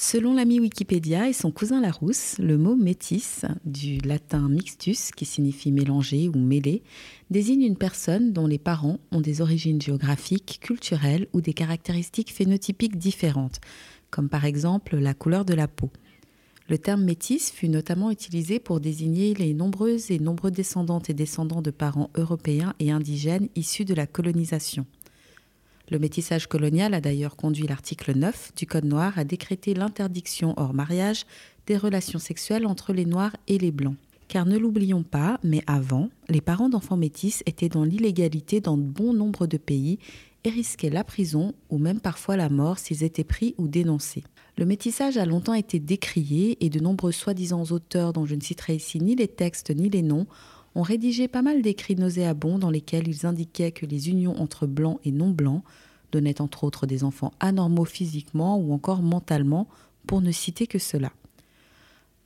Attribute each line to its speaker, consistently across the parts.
Speaker 1: Selon l'ami Wikipédia et son cousin Larousse, le mot métis, du latin mixtus, qui signifie mélanger ou mêler, désigne une personne dont les parents ont des origines géographiques, culturelles ou des caractéristiques phénotypiques différentes, comme par exemple la couleur de la peau. Le terme métis fut notamment utilisé pour désigner les nombreuses et nombreux descendantes et descendants de parents européens et indigènes issus de la colonisation. Le métissage colonial a d'ailleurs conduit l'article 9 du Code noir à décréter l'interdiction hors mariage des relations sexuelles entre les Noirs et les Blancs. Car ne l'oublions pas, mais avant, les parents d'enfants métis étaient dans l'illégalité dans bon nombre de pays et risquaient la prison ou même parfois la mort s'ils étaient pris ou dénoncés. Le métissage a longtemps été décrié et de nombreux soi-disant auteurs dont je ne citerai ici ni les textes ni les noms ont rédigé pas mal d'écrits nauséabonds dans lesquels ils indiquaient que les unions entre blancs et non-blancs donnaient entre autres des enfants anormaux physiquement ou encore mentalement, pour ne citer que cela.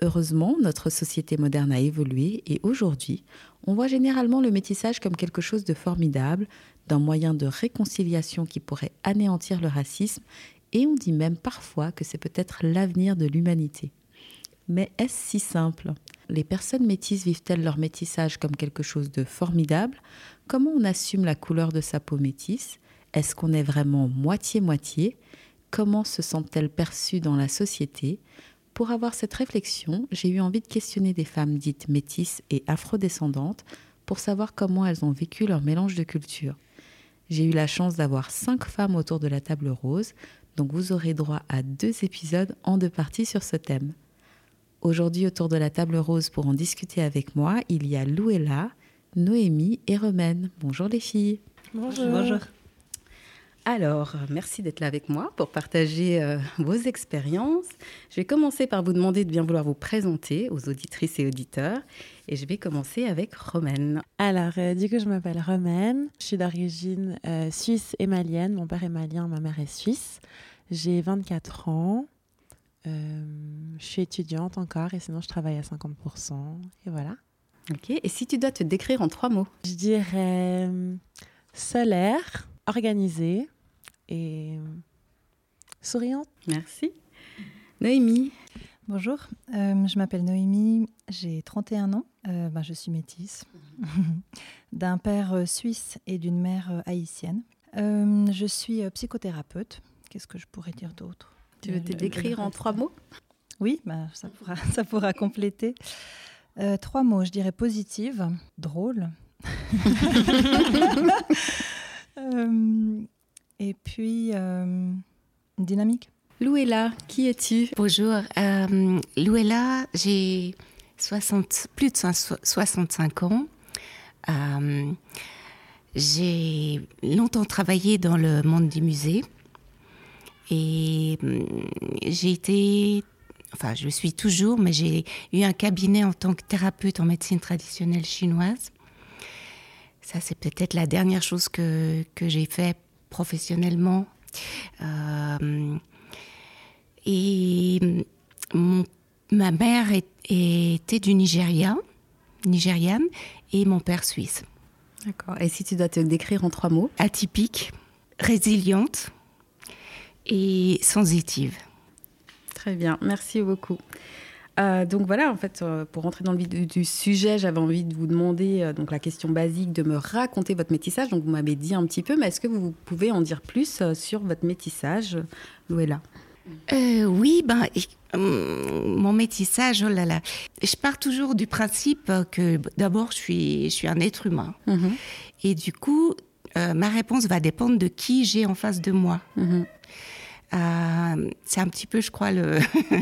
Speaker 1: Heureusement, notre société moderne a évolué et aujourd'hui, on voit généralement le métissage comme quelque chose de formidable, d'un moyen de réconciliation qui pourrait anéantir le racisme, et on dit même parfois que c'est peut-être l'avenir de l'humanité. Mais est-ce si simple? Les personnes métisses vivent-elles leur métissage comme quelque chose de formidable? Comment on assume la couleur de sa peau métisse? Est-ce qu'on est vraiment moitié-moitié? Comment se sentent-elles perçues dans la société? Pour avoir cette réflexion, j'ai eu envie de questionner des femmes dites métisses et afrodescendantes pour savoir comment elles ont vécu leur mélange de cultures. J'ai eu la chance d'avoir cinq femmes autour de la table rose, donc vous aurez droit à deux épisodes en deux parties sur ce thème. Aujourd'hui, autour de la table rose pour en discuter avec moi, il y a Louella, Noémie et Romaine. Bonjour les filles.
Speaker 2: Bonjour. Bonjour.
Speaker 1: Alors, merci d'être là avec moi pour partager euh, vos expériences. Je vais commencer par vous demander de bien vouloir vous présenter aux auditrices et auditeurs. Et je vais commencer avec Romaine.
Speaker 2: Alors, euh, du coup, je m'appelle Romaine. Je suis d'origine euh, suisse et malienne. Mon père est malien, ma mère est suisse. J'ai 24 ans. Euh, je suis étudiante encore et sinon, je travaille à 50%. Et voilà.
Speaker 1: Ok. Et si tu dois te décrire en trois mots?
Speaker 2: Je dirais solaire, organisée et souriante.
Speaker 1: Merci. Noémie.
Speaker 3: Bonjour, euh, je m'appelle Noémie, j'ai 31 ans, euh, ben, je suis métisse, d'un père euh, suisse et d'une mère euh, haïtienne. Euh, je suis euh, psychothérapeute, qu'est-ce que je pourrais dire d'autre?
Speaker 1: Tu veux te décrire en trois mots?
Speaker 3: Oui, ben, ça, pourra, ça pourra compléter. Euh, trois mots, je dirais positive, drôle. Euh, et puis euh, dynamique.
Speaker 1: Louella, qui es-tu?
Speaker 4: Bonjour, euh, Louella, j'ai 60, plus de so- 65 ans. Euh, j'ai longtemps travaillé dans le monde du musée et hum, j'ai été, enfin je suis toujours, mais j'ai eu un cabinet en tant que thérapeute en médecine traditionnelle chinoise. Ça, c'est peut-être la dernière chose que, que j'ai fait professionnellement. Euh, et mon- ma mère est- était du Nigeria, nigériane, et mon père suisse.
Speaker 1: D'accord. Et si tu dois te décrire en trois mots?
Speaker 4: Atypique, résiliente et sensitive.
Speaker 1: Très bien, merci beaucoup. Euh, donc voilà, en fait, euh, pour rentrer dans le vif du, du sujet, j'avais envie de vous demander euh, donc la question basique de me raconter votre métissage. Donc vous m'avez dit un petit peu, mais est-ce que vous pouvez en dire plus sur votre métissage, Louella?
Speaker 4: Euh, oui, ben, hum, mon métissage, oh là là. Je pars toujours du principe que d'abord, je suis, je suis un être humain. Mhm. Et du coup, ma réponse va dépendre de qui j'ai en face de moi. Mhm. C'est un petit peu, je crois,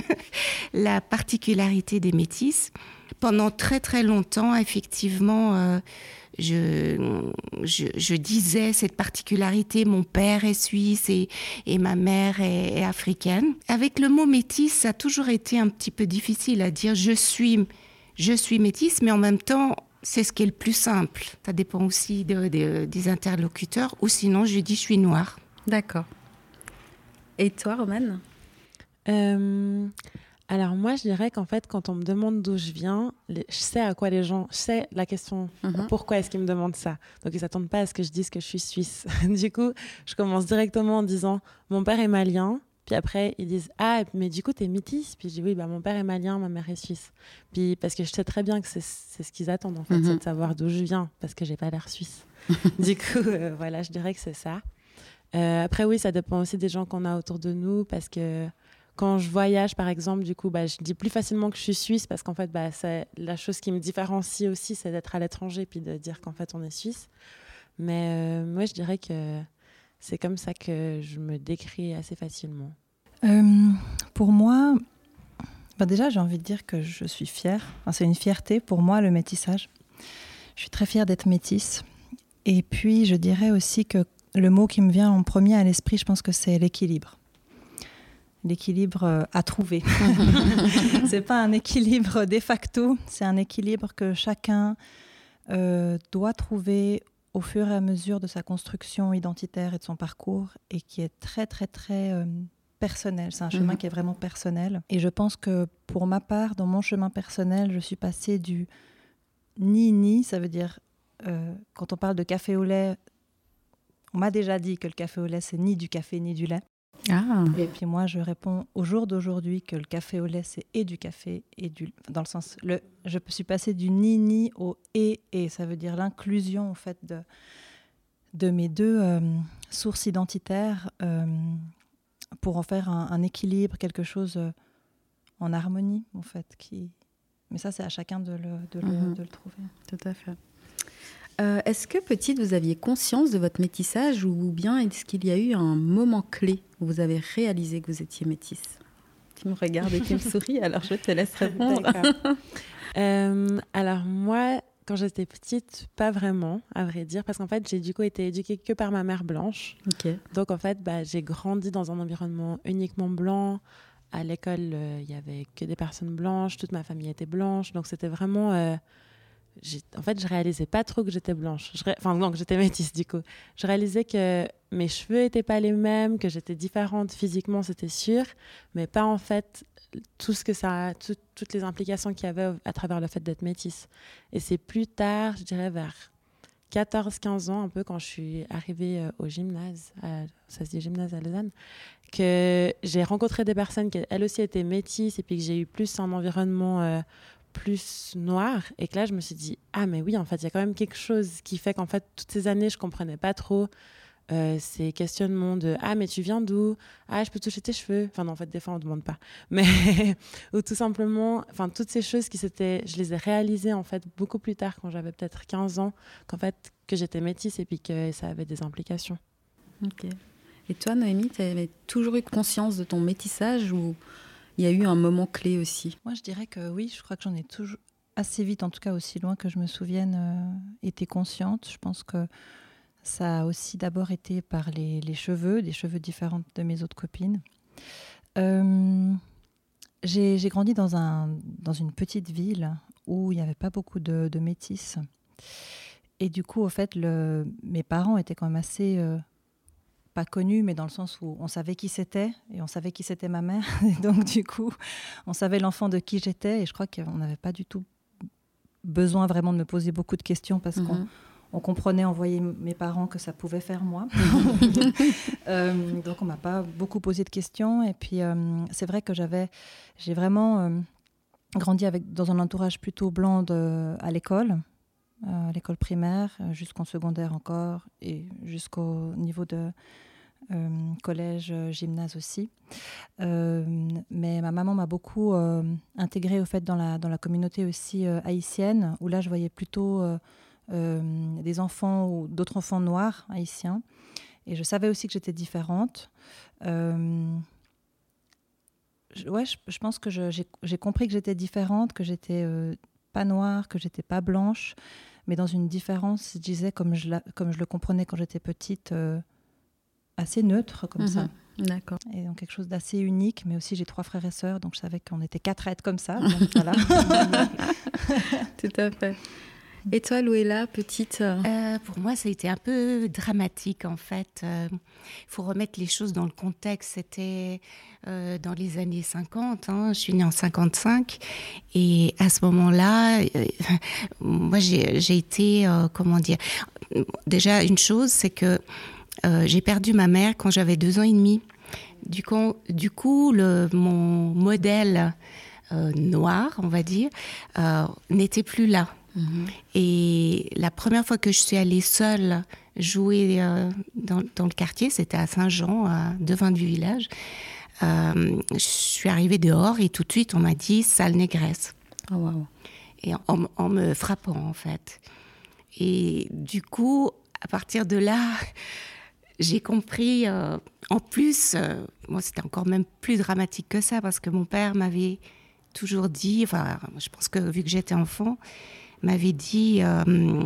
Speaker 4: la particularité des métis. Pendant très très longtemps, effectivement, euh, je, disais cette particularité, mon père est suisse et, et ma mère est, africaine. Avec le mot métis, ça a toujours été un petit peu difficile à dire je suis, je suis métisse, mais en même temps, c'est ce qui est le plus simple. Ça dépend aussi des interlocuteurs, ou sinon je dis je suis noire.
Speaker 1: D'accord. Et toi, Romane
Speaker 2: euh, Alors moi, je dirais qu'en fait, quand on me demande d'où je viens, je sais à quoi les gens, je sais la question, mhm. pourquoi est-ce qu'ils me demandent ça? Donc ils s'attendent pas à ce que je dise que je suis suisse. du coup, je commence directement en disant, mon père est malien. Puis après, ils disent Ah, mais du coup, tu es métisse? Puis je dis Oui, bah, mon père est malien, ma mère est suisse. Puis parce que je sais très bien que c'est ce qu'ils attendent, en fait, mhm. c'est de savoir d'où je viens, parce que j'ai pas l'air suisse. du coup, euh, voilà, je dirais que c'est ça. Euh, après, oui, ça dépend aussi des gens qu'on a autour de nous, parce que quand je voyage, par exemple, du coup, bah, je dis plus facilement que je suis suisse, parce qu'en fait, bah, la chose qui me différencie aussi, c'est d'être à l'étranger, puis de dire qu'en fait, on est suisse. Mais euh, moi, je dirais que c'est comme ça que je me décris assez facilement.
Speaker 3: Euh, pour moi, bah déjà, j'ai envie de dire que je suis fière. c'est une fierté pour moi, le métissage. Je suis très fière d'être métisse. Et puis, je dirais aussi que le mot qui me vient en premier à l'esprit, je pense que c'est l'équilibre. L'équilibre euh, à trouver. c'est pas un équilibre de facto, c'est un équilibre que chacun euh, doit trouver au fur et à mesure de sa construction identitaire et de son parcours et qui est très très très euh, personnel. C'est un chemin mhm. qui est vraiment personnel. Et je pense que pour ma part, dans mon chemin personnel, je suis passée du ni-ni, ça veut dire quand on parle de café au lait, on m'a déjà dit que le café au lait, c'est ni du café ni du lait. Ah. Et puis moi, je réponds au jour d'aujourd'hui que le café au lait, c'est et du café et du... Dans le sens, le, je suis passée du ni-ni au et et. Ça veut dire l'inclusion, en fait, de, de mes deux euh, sources identitaires euh, pour en faire un, équilibre, quelque chose euh, en harmonie, en fait. Qui... Mais ça, c'est à chacun de le, de, le, mhm. de le trouver.
Speaker 1: Tout à fait. Euh, est-ce que petite, vous aviez conscience de votre métissage ou bien est-ce qu'il y a eu un moment clé où vous avez réalisé que vous étiez métisse? Tu me regardes et tu me souris, alors je te laisse répondre.
Speaker 2: euh, alors moi, quand j'étais petite, pas vraiment, à vrai dire, parce qu'en fait, j'ai du coup été éduquée que par ma mère blanche. Donc en fait, bah, j'ai grandi dans un environnement uniquement blanc. À l'école, euh, il y avait que des personnes blanches, toute ma famille était blanche, donc c'était vraiment euh, en fait, je réalisais pas trop que j'étais blanche. Enfin, non, que j'étais métisse, du coup. Je réalisais que mes cheveux étaient pas les mêmes, que j'étais différente physiquement, c'était sûr, mais pas en fait tout ce que ça, toutes les implications qu'il y avait à travers le fait d'être métisse. Et c'est plus tard, je dirais vers 14-15 ans, un peu quand je suis arrivée euh, au gymnase, ça se dit gymnase à Lausanne, que j'ai rencontré des personnes qui elles aussi étaient métisses et puis que j'ai eu plus un environnement euh, plus noir et que là je me suis dit ah mais oui en fait il y a quand même quelque chose qui fait qu'en fait toutes ces années je comprenais pas trop euh, ces questionnements de ah mais tu viens d'où? Ah je peux toucher tes cheveux! Enfin non en fait des fois on demande pas. Mais ou tout simplement enfin toutes ces choses qui s'étaient je les ai réalisées en fait beaucoup plus tard quand j'avais peut-être 15 ans qu'en fait que j'étais métisse et puis que ça avait des implications.
Speaker 1: Ok. Et toi Noémie tu avais toujours eu conscience de ton métissage ou il y a eu un moment clé aussi
Speaker 3: Moi, je dirais que oui, je crois que j'en ai toujours assez vite, en tout cas aussi loin que je me souvienne, euh, été consciente. Je pense que ça a aussi d'abord été par les, cheveux, des cheveux différents de mes autres copines. Euh, j'ai grandi dans, un, dans une petite ville où il n'y avait pas beaucoup de, de, métis. Et du coup, au fait, mes parents étaient quand même assez euh, pas connu, mais dans le sens où on savait qui c'était et on savait qui c'était ma mère. Et donc, du coup, on savait l'enfant de qui j'étais. Et je crois qu'on n'avait pas du tout besoin vraiment de me poser beaucoup de questions parce qu'on mhm. on comprenait en voyant mes parents que ça pouvait faire moi. Euh, donc, on m'a pas beaucoup posé de questions. Et puis, euh, c'est vrai que j'avais, j'ai vraiment euh, grandi avec, dans un entourage plutôt blanc de, à l'école. À l'école primaire, jusqu'en secondaire encore, et jusqu'au niveau de, collège, gymnase aussi. mais ma maman m'a beaucoup intégrée au fait dans la, dans la communauté aussi haïtienne, où là je voyais plutôt des enfants ou d'autres enfants noirs haïtiens. Et je savais aussi que j'étais différente. Euh, ouais, je, pense que j'ai compris que j'étais différente, que j'étais euh, pas noire, que j'étais pas blanche, mais dans une différence, je disais, comme je, comme je le comprenais quand j'étais petite, euh, assez neutre, comme ça.
Speaker 1: Mhm. D'accord.
Speaker 3: Et donc quelque chose d'assez unique, mais aussi j'ai trois frères et sœurs, donc je savais qu'on était quatre êtres comme ça.
Speaker 1: voilà. Tout à fait. Et toi, Louella, petite
Speaker 4: euh, Pour moi, ça a été un peu dramatique, en fait. Il euh, faut remettre les choses dans le contexte. C'était euh, dans les années 50. Hein. Je suis née en 55. Et à ce moment-là, moi, j'ai été, comment dire Déjà, une chose, c'est que j'ai perdu ma mère quand j'avais deux ans et demi. Du coup, mon modèle noir, on va dire, n'était plus là. Mhm. Et la première fois que je suis allée seule jouer euh, dans, dans, le quartier, c'était à Saint-Jean, devant du village. Euh, je suis arrivée dehors et tout de suite on m'a dit sale négresse.
Speaker 1: Oh,
Speaker 4: et en, me frappant en fait. Et du coup, à partir de là, j'ai compris. Euh, en plus, moi c'était encore même plus dramatique que ça parce que mon père m'avait toujours dit, enfin, je pense que vu que j'étais enfant, m'avait dit euh,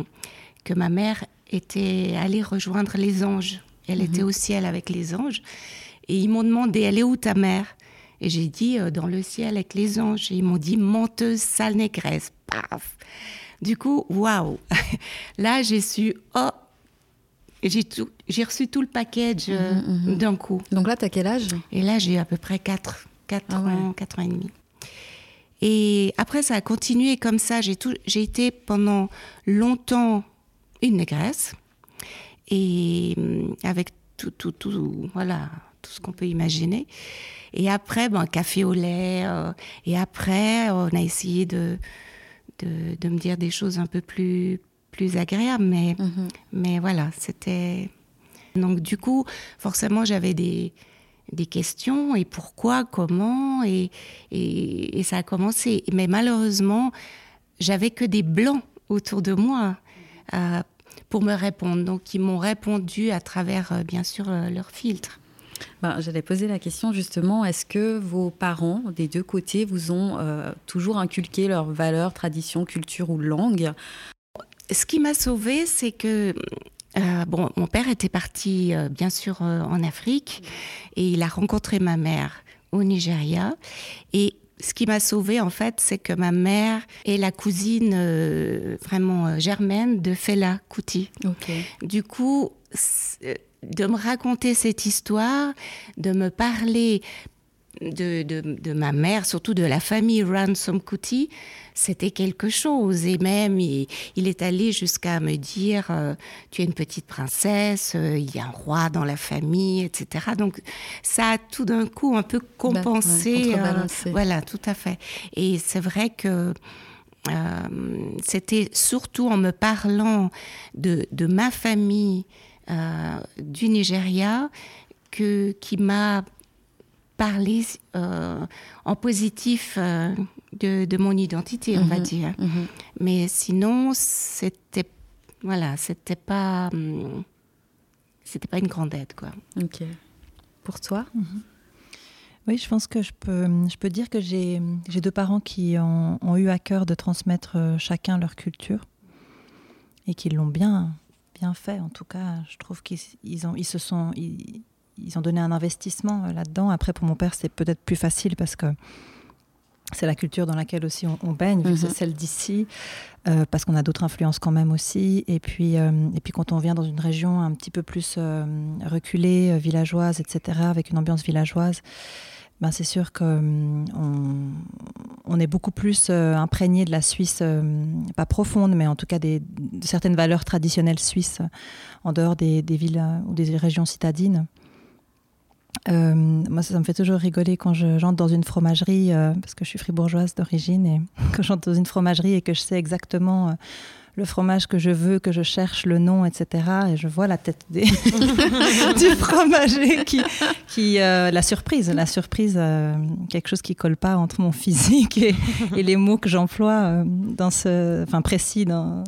Speaker 4: que ma mère était allée rejoindre les anges. Elle était mhm. au ciel avec les anges. Et ils m'ont demandé, elle est où ta mère? Et j'ai dit, euh, dans le ciel avec les anges. Et ils m'ont dit, menteuse, sale négresse. Paf Du coup, waouh Là, j'ai su, oh j'ai reçu tout le package euh, mhm, mhm. d'un coup.
Speaker 1: Donc là, tu as quel âge?
Speaker 4: Et là, j'ai à peu près 4, 4 ah ans, 4 ans et demi. Et après, ça a continué comme ça. J'ai, j'ai été pendant longtemps une négresse. Et hum, avec tout, tout, tout, voilà, tout ce qu'on peut imaginer. Et après, bon, café au lait. Euh, et après, on a essayé de, de, de, me dire des choses un peu plus, plus agréables. Mais, mm-hmm. mais voilà, c'était. Donc, du coup, forcément, j'avais des, des questions et pourquoi, comment, et, et, ça a commencé. Mais malheureusement, j'avais que des blancs autour de moi euh, pour me répondre. Donc, ils m'ont répondu à travers, euh, bien sûr, euh, leur filtre.
Speaker 1: Ben, J'allais poser la question justement, est-ce que vos parents des deux côtés vous ont toujours inculqué leurs valeurs, traditions, culture ou langue?
Speaker 4: Ce qui m'a sauvée, c'est que euh, bon, mon père était parti, euh, bien sûr, euh, en Afrique et il a rencontré ma mère au Nigeria. Et ce qui m'a sauvée, en fait, c'est que ma mère est la cousine vraiment germaine de Fela Kuti. Du coup, de me raconter cette histoire, de me parler de, de, ma mère, surtout de la famille Ransom Kuti, c'était quelque chose. Et même, il, est allé jusqu'à me dire euh, Tu es une petite princesse, euh, il y a un roi dans la famille, etc. Donc, ça a tout d'un coup un peu bah, compensé.
Speaker 1: Euh,
Speaker 4: voilà, tout à fait. Et c'est vrai que. c'était surtout en me parlant de, de ma famille du Nigeria que, qui m'a parler euh, en positif euh, de, mon identité, on va mhm. dire. Mhm. Mais sinon, c'était voilà, c'était pas hum, c'était pas une grande aide, quoi.
Speaker 1: Ok. Pour toi?
Speaker 3: Mhm. Oui, je pense que je peux, je peux dire que j'ai deux parents qui ont, ont, eu à cœur de transmettre euh, chacun leur culture et qui l'ont bien, bien fait. En tout cas, je trouve qu'ils ils ont, ils se sont, ils ont donné un investissement euh, là-dedans. Après, pour mon père, c'est peut-être plus facile parce que c'est la culture dans laquelle aussi on, baigne, c'est mhm. celle d'ici, euh, parce qu'on a d'autres influences quand même aussi. Et puis, euh, et puis quand on vient dans une région un petit peu plus reculée, villageoise, etc., avec une ambiance villageoise, ben c'est sûr qu'on on est beaucoup plus imprégné de la Suisse, pas profonde, mais en tout cas des, de certaines valeurs traditionnelles suisses en dehors des, des villes ou des régions citadines. Euh, moi, ça, me fait toujours rigoler quand je, j'entre dans une fromagerie, euh, parce que je suis fribourgeoise d'origine, et quand j'entre dans une fromagerie et que je sais exactement euh, le fromage que je veux, que je cherche, le nom, etc. Et je vois la tête du fromager qui, la surprise, la surprise, quelque chose qui colle pas entre mon physique et, et les mots que j'emploie dans ce, enfin précis dans.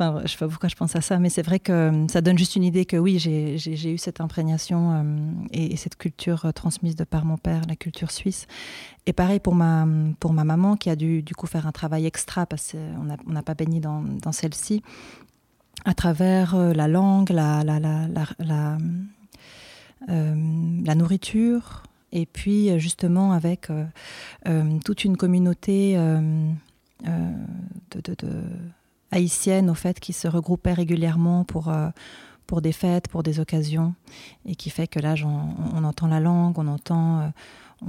Speaker 3: Enfin, je sais pas pourquoi je pense à ça, mais c'est vrai que ça donne juste une idée que oui, j'ai eu cette imprégnation et, et, cette culture transmise de par mon père, la culture suisse. Et pareil pour ma, maman qui a dû du coup faire un travail extra parce qu'on n'a pas baigné dans, celle-ci à travers euh, la langue, la, euh, nourriture, et puis euh, justement avec toute une communauté de, haïtienne au fait qui se regroupait régulièrement pour pour des fêtes, pour des occasions, et qui fait que là, on, on, entend la langue, on entend, on,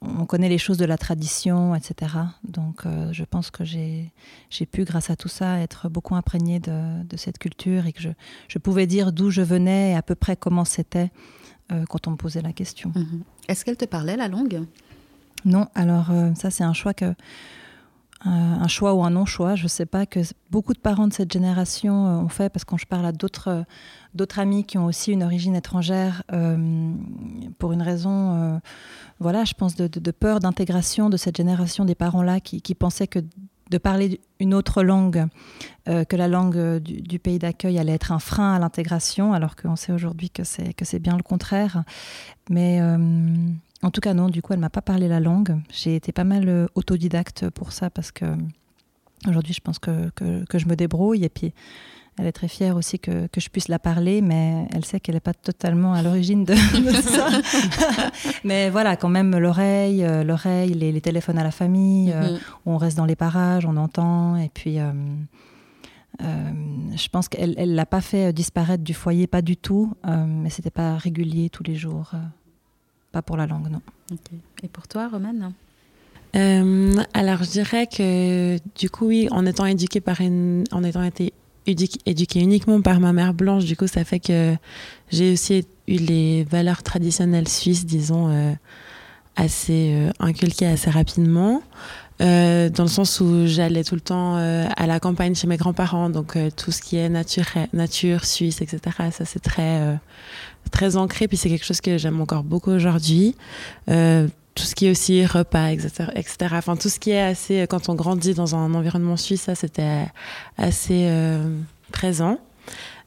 Speaker 3: on connaît les choses de la tradition, etc. Donc euh, je pense que j'ai pu, grâce à tout ça, être beaucoup imprégnée de, de cette culture et que je, je pouvais dire d'où je venais et à peu près comment c'était euh, quand on me posait la question.
Speaker 1: Mhm. Est-ce qu'elle te parlait la langue?
Speaker 3: Non, alors euh, ça c'est un choix que un choix ou un non-choix, je ne sais pas, que beaucoup de parents de cette génération ont fait, parce que quand je parle à d'autres d'autres amis qui ont aussi une origine étrangère, euh, pour une raison, euh, voilà, je pense, de, peur d'intégration de cette génération des parents-là qui, pensaient que de parler une autre langue euh, que la langue du, du pays d'accueil allait être un frein à l'intégration, alors qu'on sait aujourd'hui que c'est bien le contraire. Mais en tout cas, non, du coup, elle m'a pas parlé la langue. J'ai été pas mal autodidacte pour ça parce que aujourd'hui, je pense que, que, que je me débrouille. Et puis, elle est très fière aussi que, que je puisse la parler, mais elle sait qu'elle n'est pas totalement à l'origine de, ça. mais voilà, quand même, l'oreille, euh, l'oreille, les, les, téléphones à la famille, euh, mm-hmm. on reste dans les parages, on entend, et puis euh, euh, je pense qu'elle ne l'a pas fait disparaître du foyer, pas du tout, euh, mais c'était pas régulier tous les jours, euh, pas pour la langue, non.
Speaker 1: Okay. Et pour toi, Romane
Speaker 2: alors je dirais que du coup oui, en étant éduquée par une, en étant été éduquée uniquement par ma mère blanche, du coup, ça fait que j'ai aussi eu les valeurs traditionnelles suisses, disons, euh, assez euh, inculquées assez rapidement. Euh, dans le sens où j'allais tout le temps euh, à la campagne chez mes grands-parents, donc euh, tout ce qui est nature, nature suisse, etc. Ça c'est très euh, très ancré, puis c'est quelque chose que j'aime encore beaucoup aujourd'hui tout ce qui est aussi repas, etc., etc. Enfin, tout ce qui est assez, quand on grandit dans un environnement suisse, ça, c'était assez euh, présent.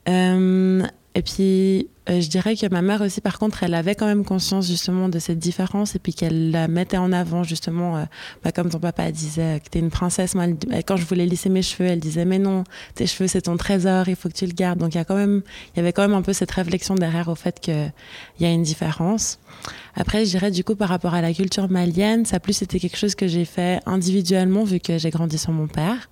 Speaker 2: Euh, et puis, euh, je dirais que ma mère aussi, par contre, elle avait quand même conscience justement de cette différence et puis qu'elle la mettait en avant justement, euh, bah, comme ton papa disait, que t'es une princesse. Quand je voulais lisser mes cheveux, elle disait mais non, tes cheveux c'est ton trésor, il faut que tu le gardes. Donc il y il y avait quand même un peu cette réflexion derrière au fait qu'il y a une différence. Après, je dirais du coup par rapport à la culture malienne, ça plus c'était quelque chose que j'ai fait individuellement vu que j'ai grandi sans mon père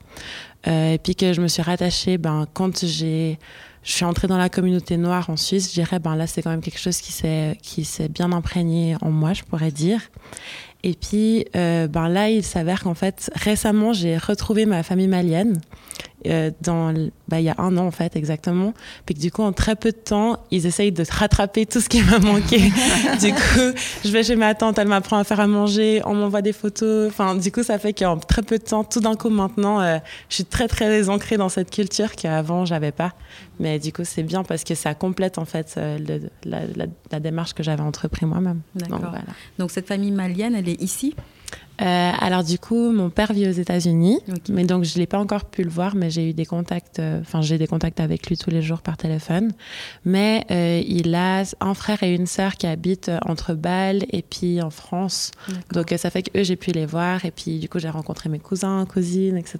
Speaker 2: euh, et puis que je me suis rattachée, ben quand j'ai je suis entrée dans la communauté noire en Suisse, je dirais, ben là, c'est quand même quelque chose qui s'est, qui s'est bien imprégné en moi, je pourrais dire. Et puis, euh, ben là, il s'avère qu'en fait, récemment, j'ai retrouvé ma famille malienne euh, dans, bah, il y a un an en fait exactement. Puis que du coup, en très peu de temps, ils essayent de rattraper tout ce qui m'a manqué. du coup, je vais chez ma tante, elle m'apprend à faire à manger, on m'envoie des photos. Enfin, du coup, ça fait qu'en très peu de temps, tout d'un coup, maintenant, euh, je suis très très ancrée dans cette culture qu'avant j'avais pas. Mais du coup, c'est bien parce que ça complète en fait euh, le, la, la, la, démarche que j'avais entrepris moi-même.
Speaker 1: D'accord. Donc, voilà. Donc cette famille malienne, elle est ici?
Speaker 2: Euh, alors du coup, mon père vit aux États-Unis, okay. mais donc je l'ai pas encore pu le voir, mais j'ai eu des contacts, enfin euh, j'ai des contacts avec lui tous les jours par téléphone. Mais euh, il a un frère et une sœur qui habitent entre Bâle et puis en France, donc ça fait que eux j'ai pu les voir et puis du coup j'ai rencontré mes cousins, cousines, etc.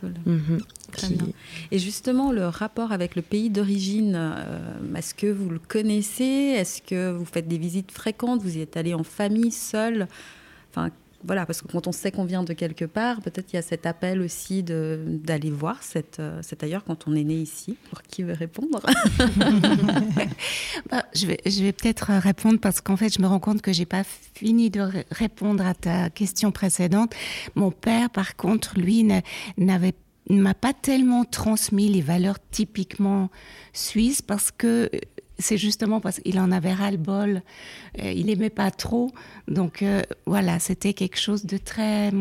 Speaker 1: Cool. Mm -hmm. Très bien. Et justement, le rapport avec le pays d'origine, euh, est-ce que vous le connaissez? Est-ce que vous faites des visites fréquentes? Vous y êtes allé en famille, seul? Enfin, voilà, parce que quand on sait qu'on vient de quelque part, peut-être il y a cet appel aussi d'aller voir cet, euh, cet ailleurs quand on est né ici. Pour qui veut répondre?
Speaker 4: Bah, Je vais, je vais peut-être répondre parce qu'en fait, je me rends compte que j'ai pas fini de répondre à ta question précédente. Mon père, par contre, lui, n'avait m'a pas tellement transmis les valeurs typiquement suisses parce que c'est justement parce qu'il en avait ras le bol. Euh, il aimait pas trop. Donc euh, voilà, c'était quelque chose de très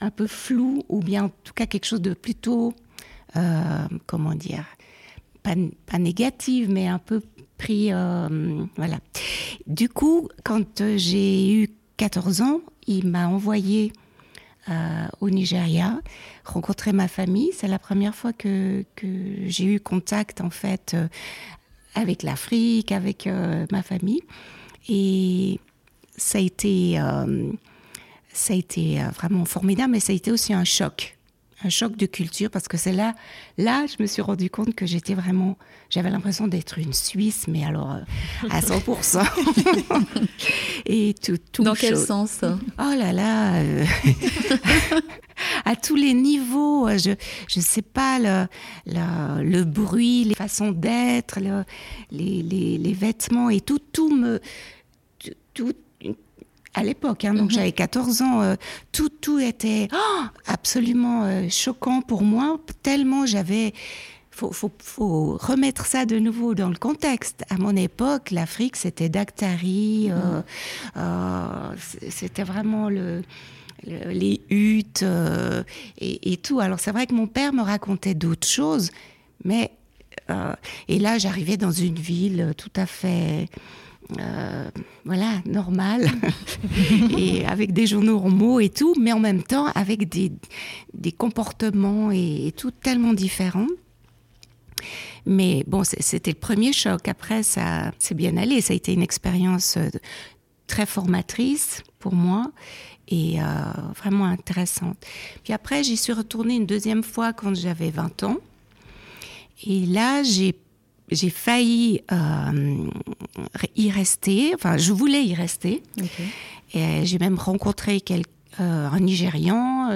Speaker 4: un peu flou ou bien en tout cas quelque chose de plutôt euh, comment dire pas, pas négative mais un peu pris voilà. Du coup, quand j'ai eu 14 ans, il m'a envoyé au Nigeria, rencontrer ma famille. C'est la première fois que, que j'ai eu contact en fait avec l'Afrique, avec euh, ma famille. Et ça a été, euh, ça a été euh, vraiment formidable, mais ça a été aussi un choc, un choc de culture, parce que c'est là, là, je me suis rendu compte que j'étais vraiment, j'avais l'impression d'être une Suisse, mais alors à 100%.
Speaker 1: Et tout, tout Dans quel sens
Speaker 4: Oh là là à tous les niveaux. Je ne sais pas, le, le, bruit, les façons d'être, les, les, les, vêtements et tout, tout me... Tout, à l'époque, hein, donc mhm. j'avais 14 ans, euh, tout, tout était oh, absolument euh, choquant pour moi, tellement j'avais... Faut, faut, faut, remettre ça de nouveau dans le contexte. À mon époque, l'Afrique, c'était Dactari, euh, mhm. c'était vraiment le, les huttes euh, et, tout. Alors c'est vrai que mon père me racontait d'autres choses, mais euh, et là j'arrivais dans une ville tout à fait euh, voilà normale et avec des journaux normaux et tout, mais en même temps avec des, des comportements et, tout tellement différents. Mais bon, c'était le premier choc. Après, ça s'est bien allé. Ça a été une expérience très formatrice pour moi et euh, vraiment intéressante. Puis après, j'y suis retournée une deuxième fois quand j'avais 20 ans. Et là, j'ai j'ai failli euh, y rester. Enfin, je voulais y rester. Et j'ai même rencontré quel, euh, un Nigérian.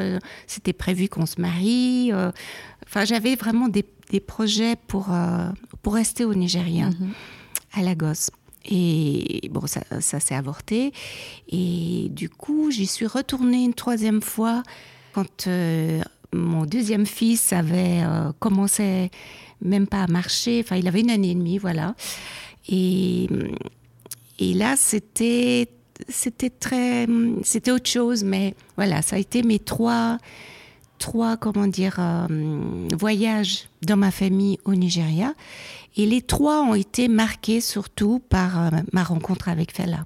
Speaker 4: C'était prévu qu'on se marie. enfin, j'avais vraiment des, des, projets pour, pour rester au Nigeria, mhm. à Lagos. Et bon, ça, ça s'est avorté. Et du coup, j'y suis retournée une troisième fois quand euh, mon deuxième fils avait euh, commencé même pas à marcher. Enfin, il avait une année et demie, voilà. Et, et là, c'était c'était très c'était autre chose mais voilà ça a été mes trois trois comment dire euh, voyages dans ma famille au Nigeria et les trois ont été marqués surtout par euh, ma rencontre avec Fela.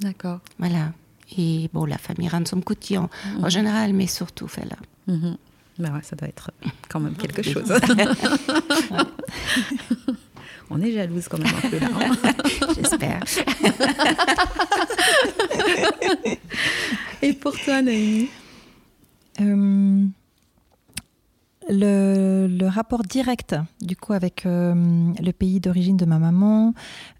Speaker 1: D'accord.
Speaker 4: Voilà. Et bon, la famille Ransom Kuti en, mhm. général, mais surtout Fela.
Speaker 1: Ben ouais, ça doit être quand même quelque chose. On est jalouse quand même un peu là. Hein.
Speaker 4: J'espère.
Speaker 1: Et pour toi, Naïmi
Speaker 3: euh, le, rapport direct, du coup, avec euh, le pays d'origine de ma maman,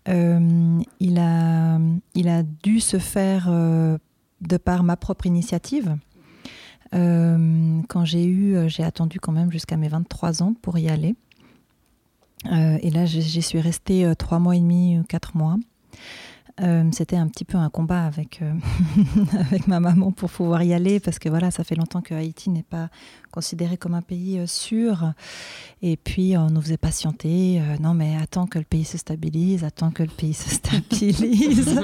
Speaker 3: euh, il, a, dû se faire euh, de par ma propre initiative. quand j'ai eu, j'ai attendu quand même jusqu'à mes 23 ans pour y aller. et là, j'y suis restée trois mois et demi, quatre mois. Euh, c'était un petit peu un combat avec, euh, avec ma maman pour pouvoir y aller parce que voilà, ça fait longtemps que Haïti n'est pas considéré comme un pays euh, sûr. Et puis on nous faisait patienter. non, mais attends que le pays se stabilise, attends que le pays se stabilise.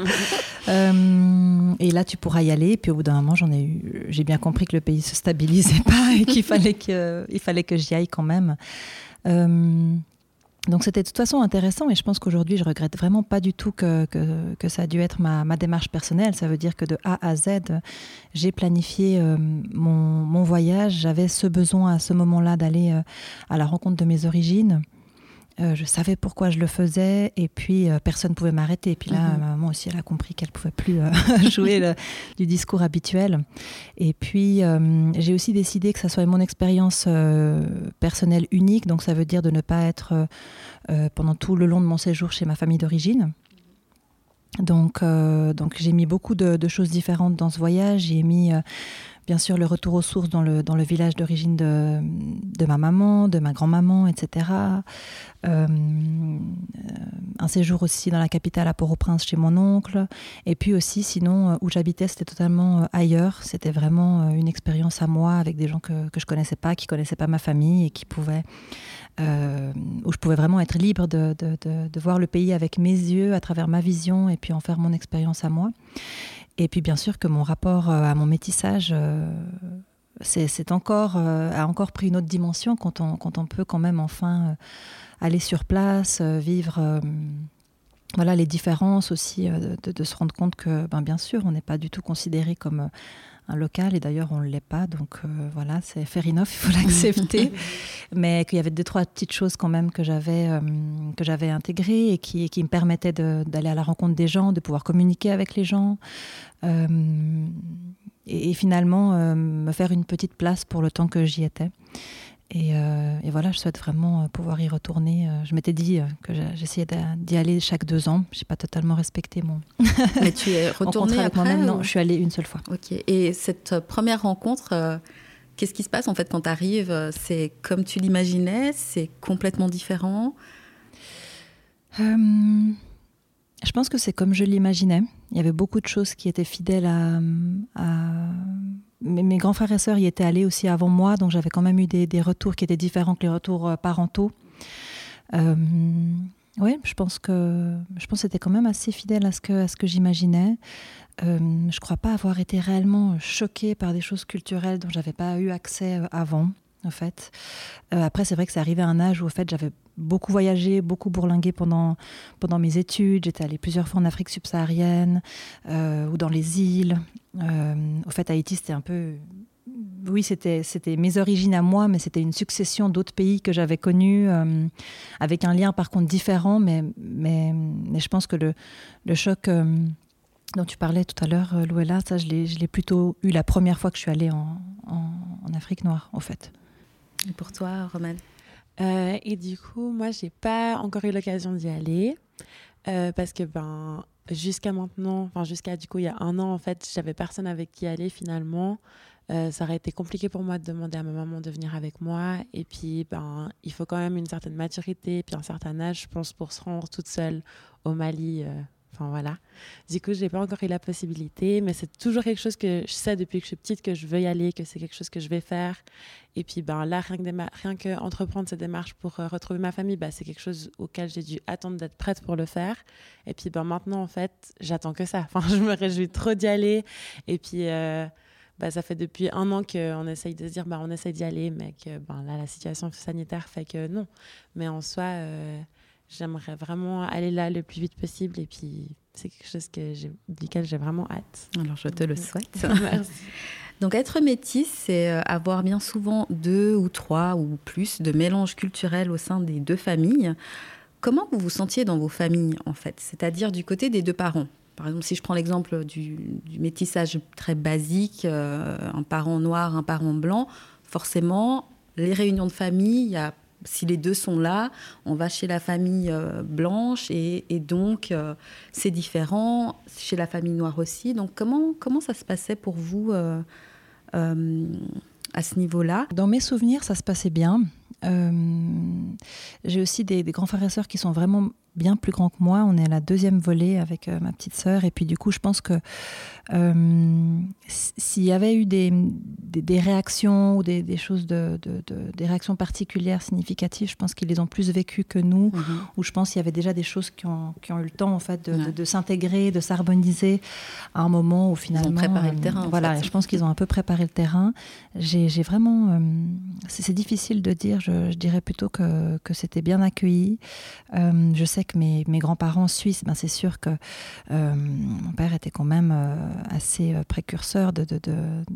Speaker 3: et là, tu pourras y aller. Puis au bout d'un moment, j'en ai eu, j'ai bien compris que le pays se stabilisait pas et qu'il fallait que, il fallait que j'y aille quand même. Donc c'était de toute façon intéressant et je pense qu'aujourd'hui je regrette vraiment pas du tout que, ça a dû être ma, ma, démarche personnelle. Ça veut dire que de A à Z, j'ai planifié euh, mon, mon, voyage. J'avais ce besoin à ce moment-là d'aller euh, à la rencontre de mes origines. Euh, je savais pourquoi je le faisais et puis personne ne pouvait m'arrêter. Et puis là, mhm. ma maman aussi, elle a compris qu'elle ne pouvait plus jouer du discours habituel. Et puis, j'ai aussi décidé que ça soit mon expérience personnelle unique. Donc, ça veut dire de ne pas être pendant tout le long de mon séjour chez ma famille d'origine. Donc, donc j'ai mis beaucoup de, de, choses différentes dans ce voyage. J'ai mis bien sûr le retour aux sources dans le, dans le village d'origine de, de, ma maman, de ma grand-maman, etc. Euh, un séjour aussi dans la capitale à Port-au-Prince chez mon oncle. Et puis aussi, sinon, où j'habitais, c'était totalement ailleurs. C'était vraiment une expérience à moi avec des gens que, que je connaissais pas, qui connaissaient pas ma famille et qui pouvaient euh, où je pouvais vraiment être libre de, de, voir le pays avec mes yeux, à travers ma vision, et puis en faire mon expérience à moi. Et puis bien sûr que mon rapport euh, à mon métissage, euh, c'est encore, a encore pris une autre dimension quand on, quand on peut quand même enfin aller sur place, vivre voilà les différences aussi, de, de, se rendre compte que, ben, bien sûr, on n'est pas du tout considéré comme un local, et d'ailleurs on ne l'est pas, donc euh, voilà, c'est fair enough, il faut l'accepter. Mais qu'il y avait deux, trois petites choses quand même que j'avais euh, que j'avais intégrées et qui, qui me permettaient d'aller à la rencontre des gens, de pouvoir communiquer avec les gens. Euh, et, finalement me faire une petite place pour le temps que j'y étais. Euh, et, voilà, je souhaite vraiment euh, pouvoir y retourner. Euh, je m'étais dit que j'essayais d'y aller chaque deux ans. Je n'ai pas totalement respecté mon.
Speaker 1: Mais tu es retournée après
Speaker 3: Non, je suis allée une seule fois.
Speaker 1: Ok. Et cette première rencontre, qu'est-ce qui se passe en fait quand tu arrives C'est comme tu l'imaginais C'est complètement différent?
Speaker 3: Je pense que c'est comme je l'imaginais. Il y avait beaucoup de choses qui étaient fidèles à, à mes, grands frères et sœurs y étaient allés aussi avant moi, donc j'avais quand même eu des, retours qui étaient différents que les retours euh, parentaux. Euh, oui, je pense que je pense c'était quand même assez fidèle à ce que, à ce que j'imaginais. Euh, je ne crois pas avoir été réellement choquée par des choses culturelles dont j'avais pas eu accès avant en fait. Après, c'est vrai que c'est arrivé à un âge où, en fait, j'avais beaucoup voyagé, beaucoup bourlingué pendant, pendant mes études. J'étais allée plusieurs fois en Afrique subsaharienne ou dans les îles. Euh, au fait, Haïti, c'était un peu... Oui, c'était, c'était mes origines à moi, mais c'était une succession d'autres pays que j'avais connus, avec un lien par contre différent, mais, mais, mais je pense que le, le choc dont tu parlais tout à l'heure, Louella, ça, je l'ai, plutôt eu la première fois que je suis allée en, en, en Afrique noire, en fait.
Speaker 1: Et pour toi, Romane
Speaker 2: euh, Et du coup, moi, j'ai pas encore eu l'occasion d'y aller euh, parce que ben jusqu'à maintenant, enfin jusqu'à du coup il y a un an en fait, j'avais personne avec qui aller finalement. Euh, ça aurait été compliqué pour moi de demander à ma maman de venir avec moi. Et puis, ben, il faut quand même une certaine maturité puis un certain âge, je pense, pour se rendre toute seule au Mali Enfin voilà. Du coup, j'ai pas encore eu la possibilité, mais c'est toujours quelque chose que je sais depuis que je suis petite que je veux y aller, que c'est quelque chose que je vais faire. Et puis ben là, rien que, entreprendre cette démarche pour euh, retrouver ma famille, bah, c'est quelque chose auquel j'ai dû attendre d'être prête pour le faire. Et puis ben maintenant, en fait, j'attends que ça. Enfin, je me réjouis trop d'y aller. Et puis euh, bah, ça fait depuis un an qu'on essaye de se dire, bah, on essaye d'y aller, mais que ben, là, la situation sanitaire fait que non. Mais en soi, euh, j'aimerais vraiment aller là le plus vite possible et puis c'est quelque chose que duquel j'ai vraiment hâte.
Speaker 1: Alors je te le souhaite. Merci. Donc être métisse, c'est euh, avoir bien souvent deux ou trois ou plus de mélanges culturels au sein des deux familles. Comment vous vous sentiez dans vos familles en fait? C'est-à-dire du côté des deux parents par exemple, si je prends l'exemple du, métissage très basique, euh, un parent noir, un parent blanc, forcément, les réunions de famille, il y a si les deux sont là, on va chez la famille euh, blanche et, donc euh, c'est différent chez la famille noire aussi. Donc comment, comment ça se passait pour vous euh, à ce niveau-là?
Speaker 3: Dans mes souvenirs, ça se passait bien. J'ai aussi des, des, grands frères et sœurs qui sont vraiment bien plus grands que moi. On est à la deuxième volée avec euh, ma petite sœur. Et puis du coup, je pense que euh, s'il y avait eu des, des, réactions ou des, choses de, des réactions particulières, significatives, je pense qu'ils les ont plus vécues que nous. Mhm. Ou je pense qu'il y avait déjà des choses qui ont, qui ont eu le temps en fait de, s'intégrer, de s'harmoniser à un moment où finalement. Ils
Speaker 1: ont préparé le euh, terrain.
Speaker 3: Voilà, je pense qu'ils ont un peu préparé le terrain. J'ai vraiment. c'est difficile de dire. Je, je dirais plutôt que, que c'était bien accueilli. je sais que mes, grands-parents suisses, ben c'est sûr que euh, mon père était quand même euh, assez euh, précurseur de,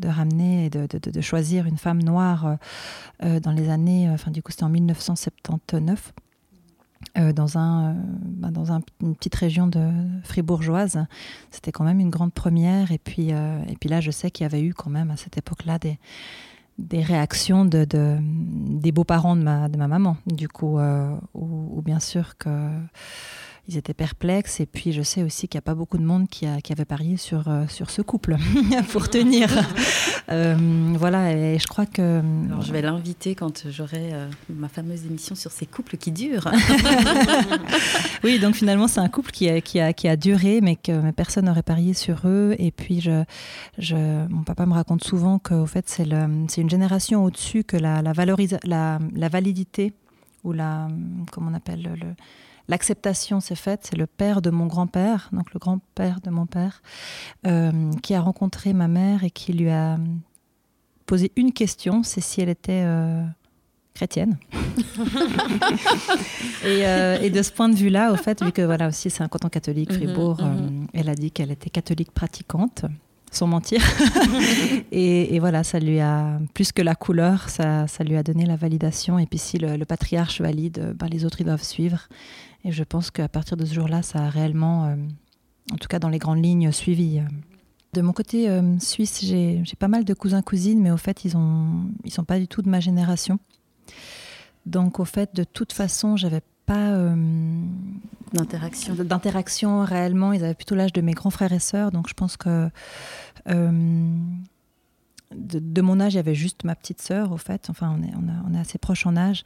Speaker 3: ramener et de, choisir une femme noire dans les années, enfin du coup c'était en 1979. dans, un, ben, dans une petite région de fribourgeoise. C'était quand même une grande première. Et puis, et puis là, je sais qu'il y avait eu quand même à cette époque-là des, des réactions de, des beaux-parents de ma, de ma maman, du coup, euh, ou, bien sûr que ils étaient perplexes. Et puis, je sais aussi qu'il n'y a pas beaucoup de monde qui, a, qui avait parié sur, euh, sur ce couple pour tenir. Euh, voilà, et je crois que.
Speaker 1: Alors, je vais l'inviter quand j'aurai ma fameuse émission sur ces couples qui durent.
Speaker 3: oui, donc finalement, c'est un couple qui a, qui, a, qui a duré, mais que personne n'aurait parié sur eux. Et puis, je, je, mon papa me raconte souvent qu'au fait, c'est une génération au-dessus que la, la, la, la validité ou la, comment on appelle le, l'acceptation s'est faite. C'est le père de mon grand-père, donc le grand-père de mon père, euh, qui a rencontré ma mère et qui lui a posé une question, c'est si elle était euh, chrétienne. Euh, et, de ce point de vue-là, au fait, vu que voilà aussi c'est un canton catholique, mhm, Fribourg, mhm. elle a dit qu'elle était catholique pratiquante sans mentir. et, voilà, ça lui a, plus que la couleur, ça, ça lui a donné la validation. Et puis si le, patriarche valide, ben, les autres, ils doivent suivre. Et je pense qu'à partir de ce jour-là, ça a réellement, euh, en tout cas dans les grandes lignes, suivi. De mon côté euh, suisse, j'ai pas mal de cousins-cousines, mais au fait, ils ne ils sont pas du tout de ma génération. Donc au fait, de toute façon, j'avais pas euh,
Speaker 1: d'interaction.
Speaker 3: D'interaction réellement. Ils avaient plutôt l'âge de mes grands frères et sœurs, donc je pense que euh, de, mon âge, il y avait juste ma petite sœur, au fait. Enfin, on est, assez proches en âge.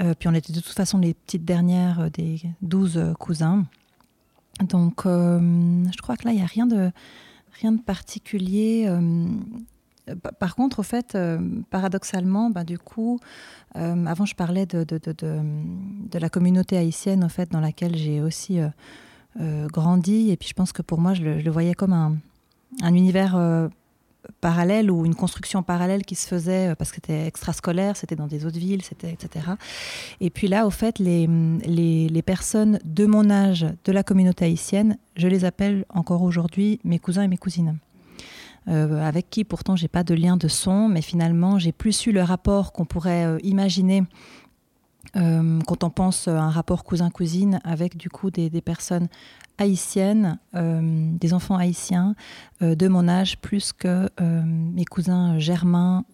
Speaker 3: Euh, puis on était de toute façon les petites dernières des douze cousins. Donc, je crois que là, il n'y a rien de, rien de particulier. Par contre, au fait, paradoxalement, bah, du coup, euh, avant, je parlais de, de, de, de, la communauté haïtienne, en fait, dans laquelle j'ai aussi euh, euh, grandi. Et puis, je pense que pour moi, je le, voyais comme un, un univers parallèle ou une construction parallèle qui se faisait parce que c'était extrascolaire, c'était dans des autres villes, c'était, etc. Et puis là, au fait, les, les, les, personnes de mon âge, de la communauté haïtienne, je les appelle encore aujourd'hui mes cousins et mes cousines. Euh, avec qui pourtant j'ai pas de lien de son, mais finalement j'ai plus eu le rapport qu'on pourrait euh, imaginer euh, quand on pense à un rapport cousin-cousine avec du coup des, personnes haïtiennes, des enfants haïtiens de mon âge, plus que mes cousins germains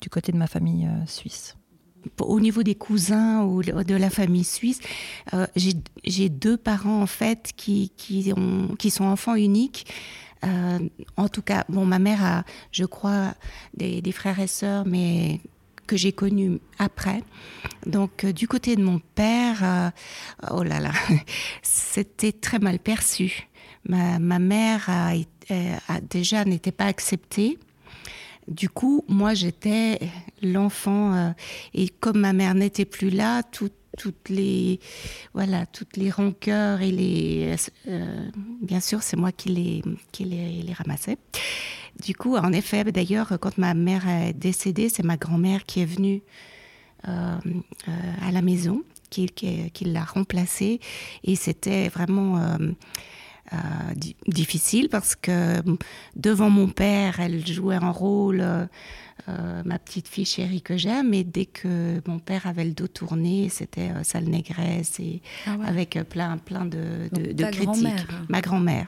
Speaker 3: du côté de ma famille suisse
Speaker 4: au niveau des cousins ou de la famille suisse, j'ai deux parents en fait qui, qui, ont, qui sont enfants uniques. Euh, en tout cas, bon, ma mère a, je crois, des, frères et sœurs, mais que j'ai connus après. Donc, euh, du côté de mon père, euh, oh là là, c'était très mal perçu. Ma, mère a, déjà n'était pas acceptée. Du coup, moi, j'étais l'enfant, et comme ma mère n'était plus là, tout, toutes les voilà toutes les rancœurs et les euh, bien sûr c'est moi qui les qui les, ramassais. Du coup en effet d'ailleurs quand ma mère est décédée c'est ma grand-mère qui est venue euh, euh, à la maison qui, qui, l'a remplacée. Et c'était vraiment difficile parce que devant mon père elle jouait un rôle euh, ma petite fille chérie que j'aime. Et dès que mon père avait le dos tourné, c'était euh, sale négresse et ah avec euh, plein, plein de, de, critiques. Ma grand-mère.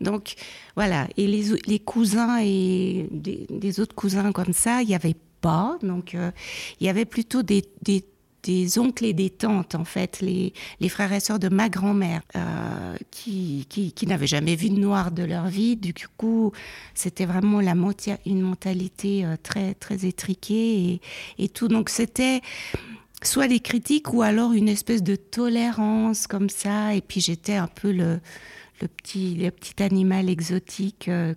Speaker 4: Donc voilà. Et les, les cousins et des, autres cousins comme ça, il n'y avait pas. Donc il y avait plutôt des, des des oncles et des tantes, en fait, les, les frères et sœurs de ma grand-mère, euh, qui, qui, qui n'avaient jamais vu de noir de leur vie. Du coup, c'était vraiment la une mentalité euh, très, très étriquée et, et tout. Donc, c'était soit des critiques ou alors une espèce de tolérance comme ça. Et puis, j'étais un peu le, le, petit, le petit animal exotique euh,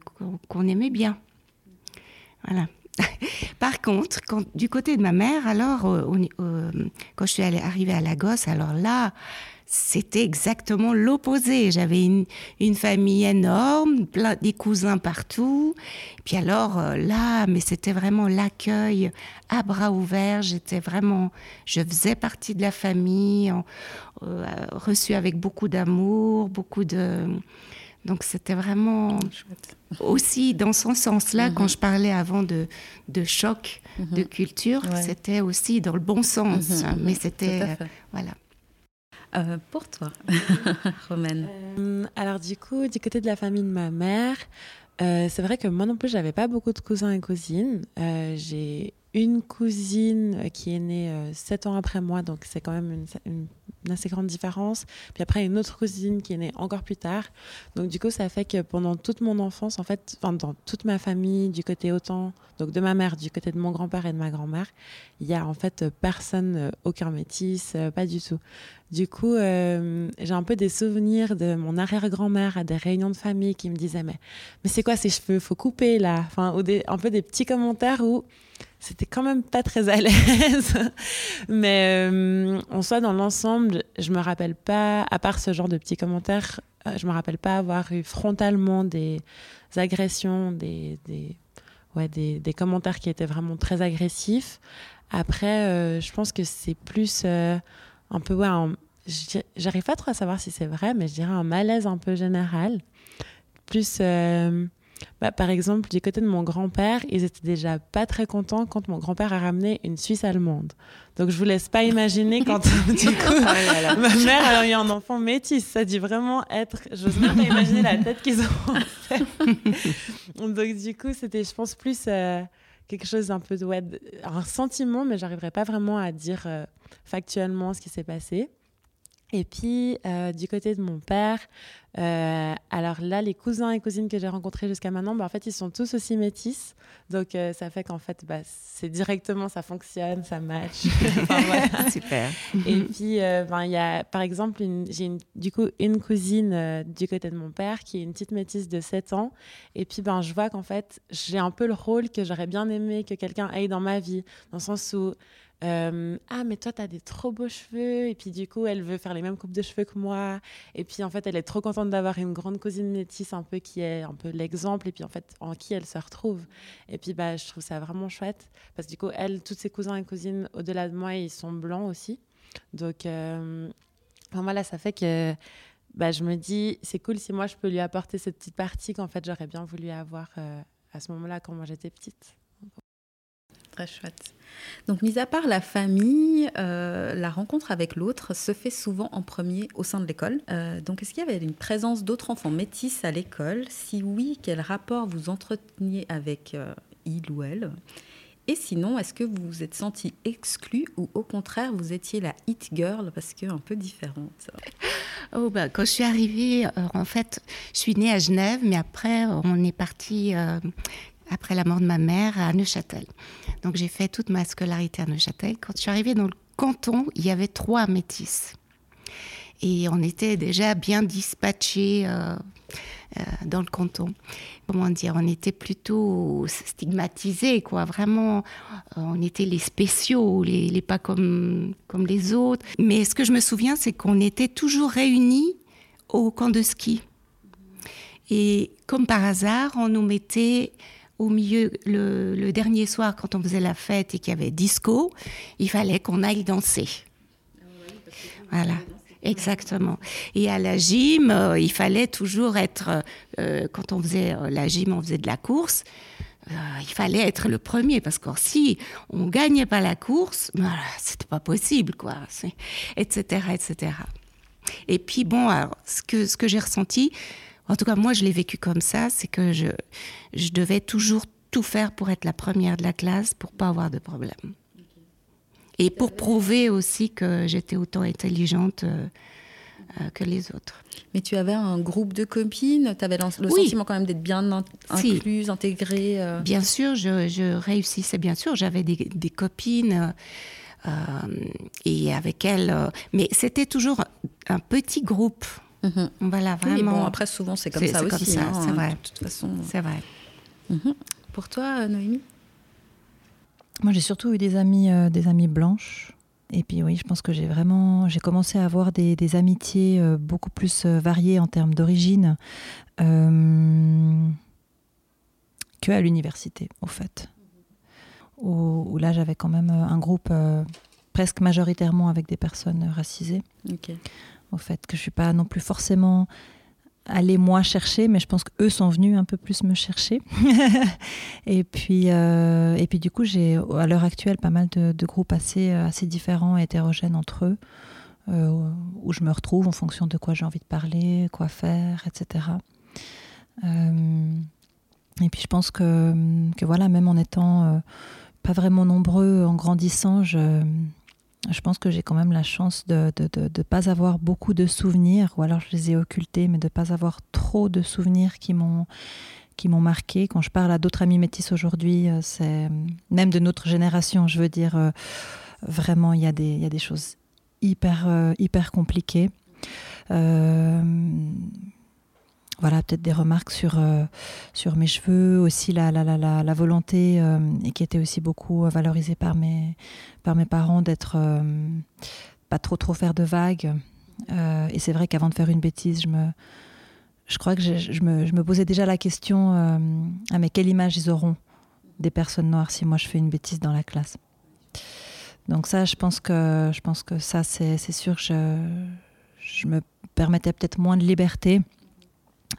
Speaker 4: qu'on aimait bien. Voilà. Par contre, du côté de ma mère, alors, euh, quand je suis arrivée à Lagos, alors là, c'était exactement l'opposé. J'avais une, famille énorme, plein, des cousins partout. Puis alors euh, là, mais c'était vraiment l'accueil à bras ouverts. J'étais vraiment, je faisais partie de la famille, euh, reçue avec beaucoup d'amour, beaucoup de donc c'était vraiment aussi dans ce sens-là, quand mhm. je parlais avant de, de choc de mhm. culture, c'était aussi dans le bon sens. Mhm. Mais c'était... Euh, voilà.
Speaker 1: Euh, pour toi, Romaine
Speaker 2: euh, Alors du coup, du côté de la famille de ma mère, c'est vrai que moi non plus, j'avais pas beaucoup de cousins et cousines. j'ai une cousine qui est née sept ans après moi, donc c'est quand même une, une, assez grande différence. Puis après, une autre cousine qui est née encore plus tard. Donc du coup, ça fait que pendant toute mon enfance, en fait, enfin, dans toute ma famille, du côté autant, donc de ma mère, du côté de mon grand-père et de ma grand-mère, il y a en fait personne, aucun métis, pas du tout. Du coup, euh, j'ai un peu des souvenirs de mon arrière-grand-mère à des réunions de famille qui me disait mais, mais c'est quoi ces cheveux? Faut couper là. Enfin, ou un peu des petits commentaires où c'était quand même pas très à l'aise. mais euh, en soi, dans l'ensemble, je me rappelle pas, à part ce genre de petits commentaires, euh, je me rappelle pas avoir eu frontalement des agressions, des, des, ouais, des, des commentaires qui étaient vraiment très agressifs. Après, je pense que c'est plus un peu, ouais, j'arrive pas trop à savoir si c'est vrai, mais je dirais un malaise un peu général. Plus, euh, bah, par exemple, du côté de mon grand-père, ils étaient déjà pas très contents quand mon grand-père a ramené une Suisse allemande. Donc je vous laisse pas imaginer quand du coup, ah ma mère a eu un enfant métis. Ça dit vraiment être. J'ose même pas imaginer la tête qu'ils ont. Donc du coup, c'était, je pense, plus. Euh, quelque chose d'un peu ouais, un sentiment, mais j'arriverai pas vraiment à dire euh, factuellement ce qui s'est passé. Et puis, euh, du côté de mon père, euh, alors là, les cousins et cousines que j'ai rencontrés jusqu'à maintenant, bah, en fait, ils sont tous aussi métis. Donc, euh, ça fait qu'en fait, bah, c'est directement, ça fonctionne, ça match.
Speaker 4: Super.
Speaker 2: Et puis, ben, il y a, par exemple, j'ai du coup une cousine du côté de mon père qui est une petite métisse de 7 ans. Et puis, ben, je vois qu'en fait, j'ai un peu le rôle que j'aurais bien aimé que quelqu'un aille dans ma vie, dans le sens où euh, ah mais toi tu as des trop beaux cheveux. Et puis du coup elle veut faire les mêmes coupes de cheveux que moi. Et puis en fait elle est trop contente d'avoir une grande cousine métisse un peu qui est un peu l'exemple et puis en fait en qui elle se retrouve. Et puis bah je trouve ça vraiment chouette. Parce que du coup elle toutes ses cousins et cousines au-delà de moi ils sont blancs aussi. Donc euh, voilà ça fait que bah, je me dis c'est cool si moi je peux lui apporter cette petite partie qu'en fait j'aurais bien voulu avoir euh, à ce moment-là quand moi j'étais petite
Speaker 1: Très chouette. Donc, mis à part la famille, euh, la rencontre avec l'autre se fait souvent en premier au sein de l'école. Euh, donc, est-ce qu'il y avait une présence d'autres enfants métis à l'école? Si oui, quel rapport vous entreteniez avec euh, il ou elle? Et sinon, est-ce que vous vous êtes senti exclu ou au contraire, vous étiez la hit girl parce que un peu différente?
Speaker 4: Oh bah, quand je suis arrivée, en fait, je suis née à Genève, mais après, on est parti après la mort de ma mère à Neuchâtel. Donc j'ai fait toute ma scolarité à Neuchâtel. Quand je suis arrivée dans le canton, il y avait trois métis. Et on était déjà bien dispatchés euh, euh, dans le canton. Comment dire On était plutôt stigmatisés, quoi. Vraiment, euh, on était les spéciaux, les, les, pas comme, comme les autres. Mais ce que je me souviens, c'est qu'on était toujours réunis au camp de ski. Et comme par hasard, on nous mettait au milieu, le, dernier soir, quand on faisait la fête et qu'il y avait disco, il fallait qu'on aille danser. Voilà. Exactement. Et à la gym, euh, il fallait toujours être, euh, quand on faisait euh, la gym, on faisait de la course, il fallait être le premier parce que si on gagnait pas la course, voilà, c'était pas possible, quoi, etc., etc. Et puis bon, ce que j'ai ressenti, en tout cas, moi, je l'ai vécu comme ça, c'est que je, je devais toujours tout faire pour être la première de la classe, pour pas avoir de problème. Et pour prouver aussi que j'étais autant intelligente euh, euh, que les autres.
Speaker 1: Mais tu avais un groupe de copines, tu avais le sentiment quand même d'être bien incluse, intégrée euh?
Speaker 4: Bien sûr, je, je, réussissais, bien sûr, j'avais des, des, copines. et avec elles, mais c'était toujours un petit groupe.
Speaker 1: Mhm. Voilà, vraiment. bon, après, souvent, c'est comme ça aussi.
Speaker 4: c'est
Speaker 1: hein,
Speaker 4: vrai.
Speaker 1: De toute façon.
Speaker 4: C'est vrai.
Speaker 1: Mhm. Pour toi, euh, Noémie?
Speaker 3: Moi, j'ai surtout eu des amis, euh, des amis blanches. Et puis oui, je pense que j'ai vraiment, j'ai commencé à avoir des, des amitiés euh, beaucoup plus variées en termes d'origine que à l'université, au fait. Où, où là, j'avais quand même un groupe presque majoritairement avec des personnes racisées.
Speaker 1: Ok
Speaker 3: au fait, que je suis pas non plus forcément allée moi chercher, mais je pense qu'eux sont venus un peu plus me chercher. et, puis, euh, et puis du coup, j'ai à l'heure actuelle pas mal de, groupes assez, assez différents, hétérogènes entre eux, euh, où je me retrouve en fonction de quoi j'ai envie de parler, quoi faire, etc. Euh, et puis je pense que, que voilà, même en étant pas vraiment nombreux en grandissant. Je, je pense que j'ai quand même la chance de ne pas avoir beaucoup de souvenirs, ou alors je les ai occultés, mais de ne pas avoir trop de souvenirs qui m'ont qui m'ont marqué. Quand je parle à d'autres amis métis aujourd'hui, euh, c'est même de notre génération, je veux dire, euh, vraiment, il y, a des, il y a des choses hyper, euh, hyper compliquées. Voilà, peut-être des remarques sur, sur mes cheveux, aussi la, la, la, la volonté, et qui était aussi beaucoup valorisée par mes, par mes parents, d'être pas trop trop faire de vagues. et c'est vrai qu'avant de faire une bêtise, je me, je crois que je, me, posais déjà la question euh, ah, mais quelle image ils auront des personnes noires si moi je fais une bêtise dans la classe? Donc ça, je pense que, je pense que ça, c'est sûr, je, je me permettais peut-être moins de liberté euh,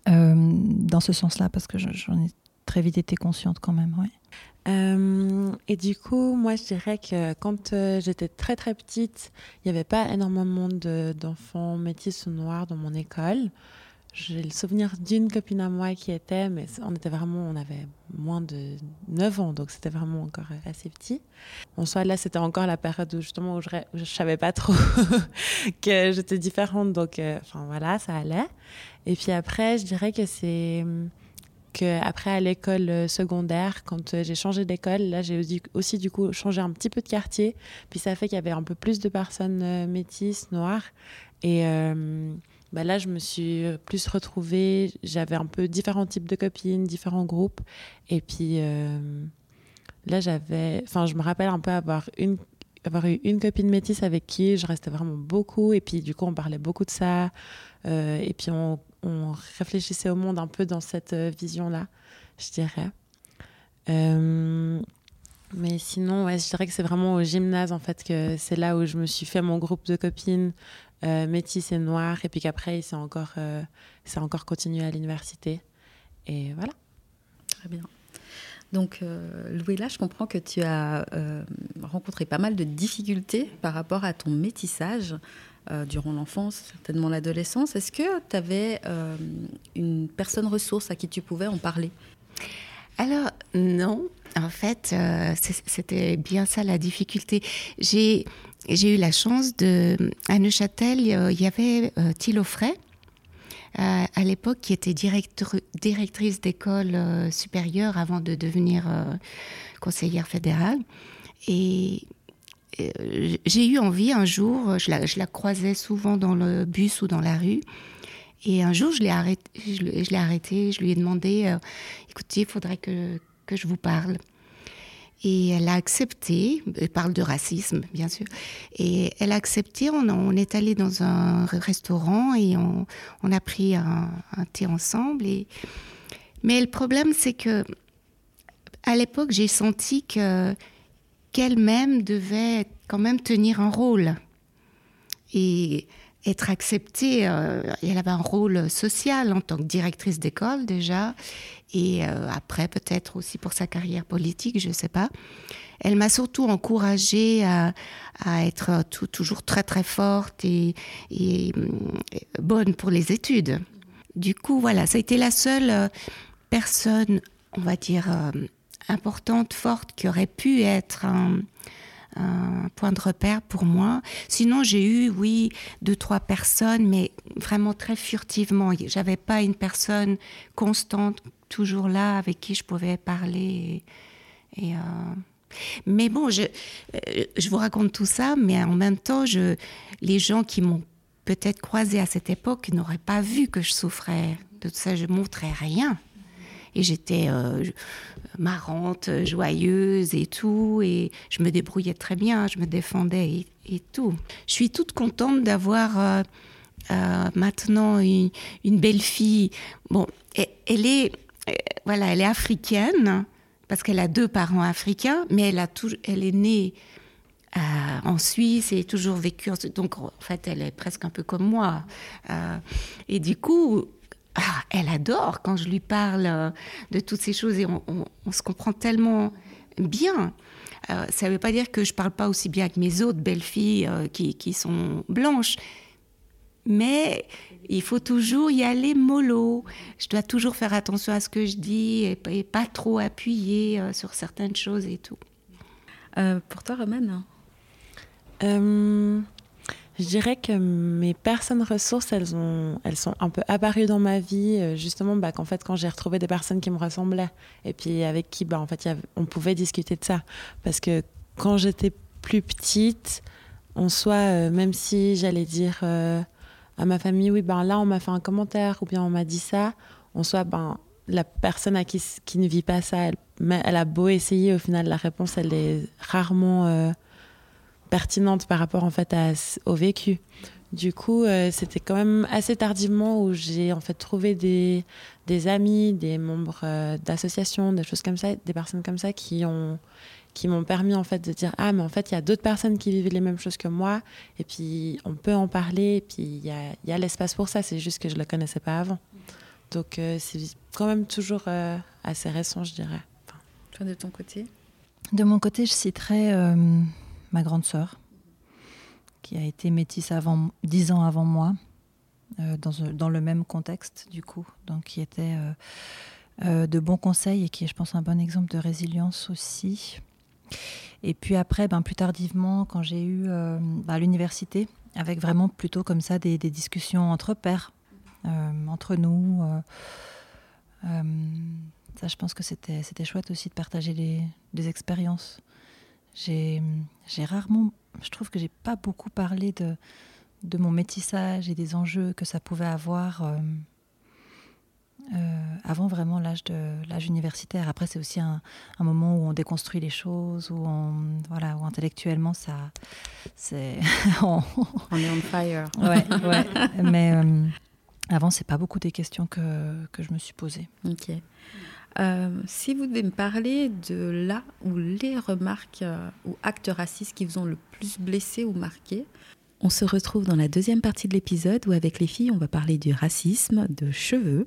Speaker 3: dans ce sens-là, parce que j'en ai très vite été consciente quand même. Ouais.
Speaker 2: Euh, et du coup, moi, je dirais que quand j'étais très très petite, il n'y avait pas énormément d'enfants métis ou noirs dans mon école. J'ai le souvenir d'une copine à moi qui était, mais on était vraiment, on avait moins de 9 ans, donc c'était vraiment encore assez petit. En soi, là, c'était encore la période où justement où je, ne savais pas trop que j'étais différente, donc euh, enfin voilà, ça allait. Et puis après, je dirais que c'est que après à l'école secondaire, quand euh, j'ai changé d'école, là j'ai aussi du coup changé un petit peu de quartier, puis ça fait qu'il y avait un peu plus de personnes euh, métisses, noires, et bah là, je me suis euh, plus retrouvée. J'avais un peu différents types de copines, différents groupes. Et puis euh, là, j'avais. Enfin, je me rappelle un peu avoir, une, avoir eu une copine métisse avec qui je restais vraiment beaucoup. Et puis, du coup, on parlait beaucoup de ça. Euh, et puis, on, on, réfléchissait au monde un peu dans cette vision-là, je dirais. mais sinon, ouais, je dirais que c'est vraiment au gymnase, en fait, que c'est là où je me suis fait mon groupe de copines, euh, métis et noir, et puis qu'après, il s'est encore, euh, encore continué à l'université. Et voilà.
Speaker 1: Très bien. Donc, euh, Louis, je comprends que tu as euh, rencontré pas mal de difficultés par rapport à ton métissage durant l'enfance, certainement l'adolescence. Est-ce que tu avais une personne ressource à qui tu pouvais en parler?
Speaker 4: Alors, non. En fait, c'était bien ça la difficulté. J'ai j'ai eu la chance de. À Neuchâtel, il y avait euh, Thilo Frey, euh, à l'époque, qui était directrice d'école euh, supérieure avant de devenir conseillère fédérale. Et j'ai eu envie un jour, je la, je croisais souvent dans le bus ou dans la rue. Et un jour, je l'ai arrêté, je, l'ai arrêté, je lui ai demandé écoutez, il faudrait que, que je vous parle. Et elle a accepté, elle parle de racisme, bien sûr, et elle a accepté, on, est allé dans un restaurant et on, a pris un, thé ensemble. Mais le problème, c'est que à l'époque, j'ai senti que qu'elle-même devait quand même tenir un rôle et être acceptée. Euh, elle avait un rôle social en tant que directrice d'école déjà, et euh, après peut-être aussi pour sa carrière politique, je ne sais pas. Elle m'a surtout encouragée à, être toujours très très forte et, euh, bonne pour les études. Du coup, voilà, ça a été la seule euh, personne, on va dire, importante, forte, qui aurait pu être un, un point de repère pour moi. Sinon, j'ai eu, oui, deux, trois personnes, mais vraiment très furtivement. J'avais pas une personne constante, toujours là, avec qui je pouvais parler. Euh, Mais bon, je, euh, je vous raconte tout ça, mais en même temps, je, les gens qui m'ont peut-être croisé à cette époque n'auraient pas vu que je souffrais de tout ça. Je montrais rien. Et j'étais euh, marrante, joyeuse et tout. Et je me débrouillais très bien, je me défendais et, tout. Je suis toute contente d'avoir euh, euh, maintenant une, belle fille. Bon, elle est, voilà, elle est africaine parce qu'elle a deux parents africains, mais elle, a tout, elle est née en Suisse et toujours vécu. Donc, en fait, elle est presque un peu comme moi. et du coup, ah, elle adore quand je lui parle euh, de toutes ces choses et on, se comprend tellement bien. Euh, ça ne veut pas dire que je ne parle pas aussi bien que mes autres belles-filles euh, qui, sont blanches, mais il faut toujours y aller mollo. Je dois toujours faire attention à ce que je dis et, pas trop appuyer sur certaines choses et tout.
Speaker 1: Euh, pour toi, Romaine
Speaker 2: euh, Je dirais que mes personnes ressources, elles, ont, elles sont un peu apparues dans ma vie, euh, justement, bah, qu'en fait, quand j'ai retrouvé des personnes qui me ressemblaient, et puis avec qui, bah, en fait, on pouvait discuter de ça. Parce que quand j'étais plus petite, en soi, même si j'allais dire à ma famille, oui, ben là, on m'a fait un commentaire, ou bien on m'a dit ça, en soi, ben, la personne à qui, qui ne vit pas ça, elle, a beau essayer, au final, la réponse, elle est rarement euh, pertinente par rapport en fait au vécu. Du coup, euh, c'était quand même assez tardivement où j'ai en fait trouvé des, amis, des membres euh, d'associations, des choses comme ça, des personnes comme ça qui ont qui m'ont permis en fait de dire ah mais en fait il y a d'autres personnes qui vivent les mêmes choses que moi et puis on peut en parler et puis il y a, y a l'espace pour ça c'est juste que je le connaissais pas avant donc euh, c'est quand même toujours assez récent, je dirais.
Speaker 1: Enfin. Toi, de ton côté?
Speaker 3: De mon côté, je citerai ma grande sœur, qui a été métisse avant, dix ans avant moi, dans, dans, le même contexte, du coup. Donc, qui était de bons conseils et qui est, je pense, un bon exemple de résilience aussi. Et puis après, ben, plus tardivement, quand j'ai eu bah, l'université, avec vraiment plutôt comme ça des, discussions entre pairs, euh, entre nous. Euh, euh, ça, je pense que c'était chouette aussi de partager des, expériences. J'ai rarement, je trouve que j'ai pas beaucoup parlé de, de mon métissage et des enjeux que ça pouvait avoir avant vraiment l'âge universitaire. Après, c'est aussi un, un, moment où on déconstruit les choses, où on voilà, où intellectuellement ça, c'est
Speaker 1: on... est on fire.
Speaker 3: Ouais, ouais. Mais avant, c'est pas beaucoup des questions que, que je me suis posées.
Speaker 1: Ok. Euh, si vous devez me parler de là ou les remarques euh, ou actes racistes qui vous ont le plus blessé ou marqué, on se retrouve dans la deuxième partie de l'épisode où avec les filles, on va parler du racisme, de cheveux,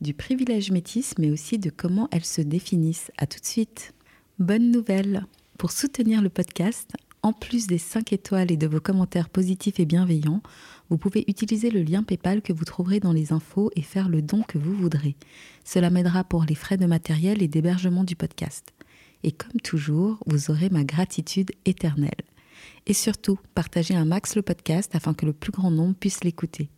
Speaker 1: du privilège métis, mais aussi de comment elles se définissent. À tout de suite. Bonne nouvelle. Pour soutenir le podcast, en plus des 5 étoiles et de vos commentaires positifs et bienveillants, vous pouvez utiliser le lien PayPal que vous trouverez dans les infos et faire le don que vous voudrez. Cela m'aidera pour les frais de matériel et d'hébergement du podcast. Et comme toujours, vous aurez ma gratitude éternelle. Et surtout, partagez un max le podcast afin que le plus grand nombre puisse l'écouter.